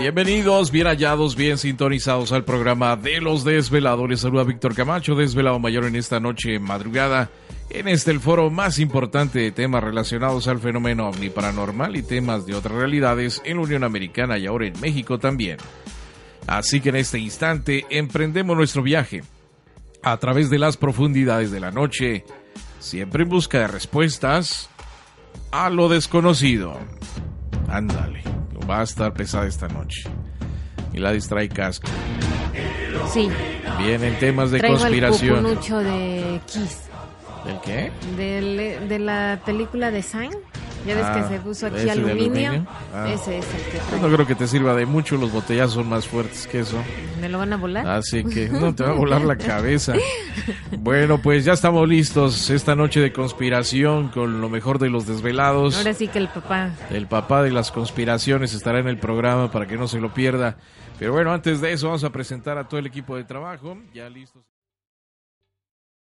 Bienvenidos, bien hallados, bien sintonizados al programa de los desveladores. Saluda Víctor Camacho, desvelado mayor en esta noche madrugada, en este el foro más importante de temas relacionados al fenómeno ovni paranormal y temas de otras realidades en la Unión Americana y ahora en México también. Así que en este instante emprendemos nuestro viaje a través de las profundidades de la noche, siempre en busca de respuestas a lo desconocido. Ándale va a estar pesada esta noche. Y la distrae casco. Sí. Vienen temas de Traigo conspiración. El de Kiss. ¿Del qué? Del, de la película de Sign. Ya ves Ah, que se puso aquí ¿ese de aluminio. aluminio? Ah. Ese es el que trae. no creo que te sirva de mucho, los botellazos son más fuertes que eso. ¿Me lo van a volar? Así que no te va a volar la cabeza. Bueno, pues ya estamos listos esta noche de conspiración con lo mejor de los desvelados. Ahora sí que el papá. El papá de las conspiraciones estará en el programa para que no se lo pierda. Pero bueno, antes de eso vamos a presentar a todo el equipo de trabajo. Ya listos.